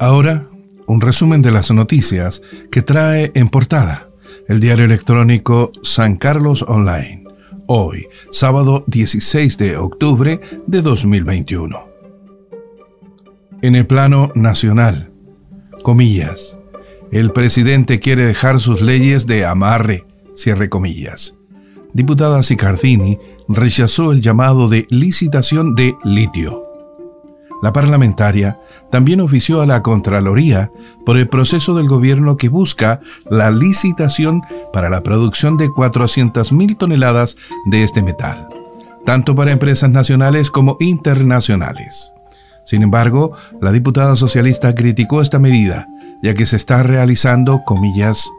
Ahora, un resumen de las noticias que trae en portada el diario electrónico San Carlos Online, hoy, sábado 16 de octubre de 2021. En el plano nacional, comillas, el presidente quiere dejar sus leyes de amarre, cierre comillas. Diputada Sicardini rechazó el llamado de licitación de litio. La parlamentaria también ofició a la Contraloría por el proceso del gobierno que busca la licitación para la producción de 400.000 toneladas de este metal, tanto para empresas nacionales como internacionales. Sin embargo, la diputada socialista criticó esta medida, ya que se está realizando, comillas,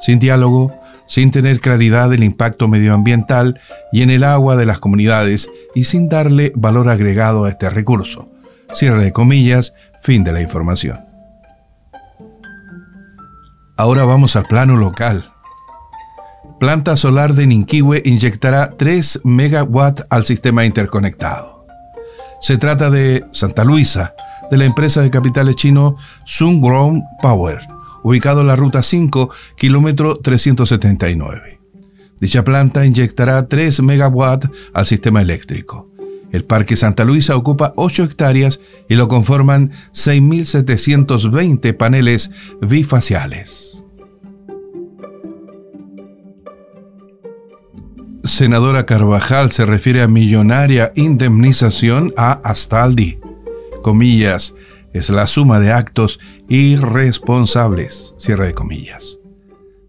sin diálogo, sin tener claridad del impacto medioambiental y en el agua de las comunidades y sin darle valor agregado a este recurso. Cierre de comillas, fin de la información. Ahora vamos al plano local. Planta solar de Ninquihue inyectará 3 megawatts al sistema interconectado. Se trata de Santa Luisa, de la empresa de capitales chino Sungrown Power, ubicado en la ruta 5, kilómetro 379. Dicha planta inyectará 3 megawatts al sistema eléctrico. El Parque Santa Luisa ocupa 8 hectáreas y lo conforman 6.720 paneles bifaciales. senadora Carvajal se refiere a millonaria indemnización a Astaldi. Comillas, es la suma de actos irresponsables. Cierre de comillas.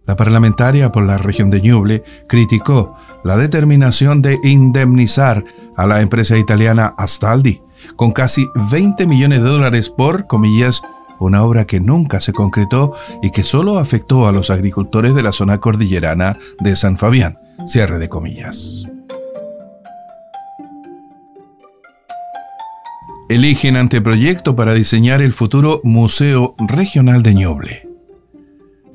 La parlamentaria por la región de Ñuble criticó la determinación de indemnizar a la empresa italiana Astaldi con casi 20 millones de dólares por, comillas, una obra que nunca se concretó y que solo afectó a los agricultores de la zona cordillerana de San Fabián Cierre de comillas. Eligen anteproyecto para diseñar el futuro Museo Regional de Ñuble.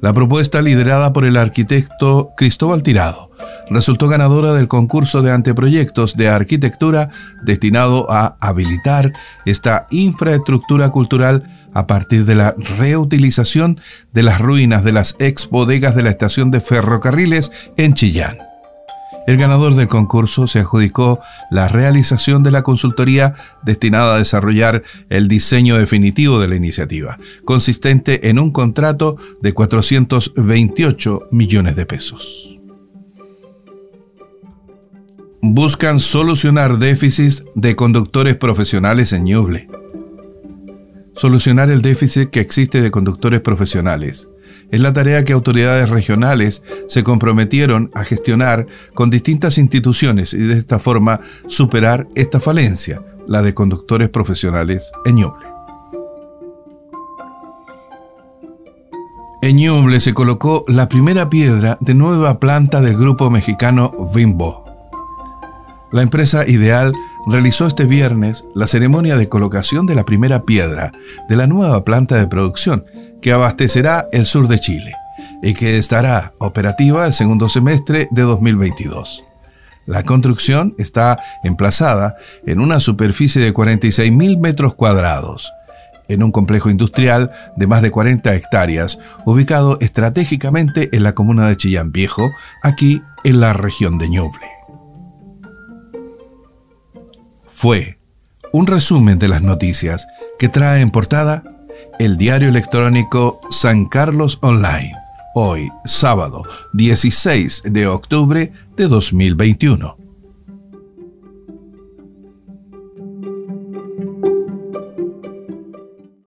La propuesta, liderada por el arquitecto Cristóbal Tirado, resultó ganadora del concurso de anteproyectos de arquitectura destinado a habilitar esta infraestructura cultural a partir de la reutilización de las ruinas de las ex bodegas de la estación de ferrocarriles en Chillán. El ganador del concurso se adjudicó la realización de la consultoría destinada a desarrollar el diseño definitivo de la iniciativa, consistente en un contrato de 428 millones de pesos. Buscan solucionar déficits de conductores profesionales en Ñuble. Solucionar el déficit que existe de conductores profesionales es la tarea que autoridades regionales se comprometieron a gestionar con distintas instituciones y de esta forma superar esta falencia, la de conductores profesionales en Ñuble. En Ñuble se colocó la primera piedra de nueva planta del grupo mexicano Bimbo. La empresa Ideal realizó este viernes la ceremonia de colocación de la primera piedra de la nueva planta de producción que abastecerá el sur de Chile y que estará operativa el segundo semestre de 2022. La construcción está emplazada en una superficie de 46.000 metros cuadrados, en un complejo industrial de más de 40 hectáreas, ubicado estratégicamente en la comuna de Chillán Viejo, aquí en la región de Ñuble. Fue un resumen de las noticias que trae en portada el diario electrónico San Carlos Online, hoy sábado 16 de octubre de 2021.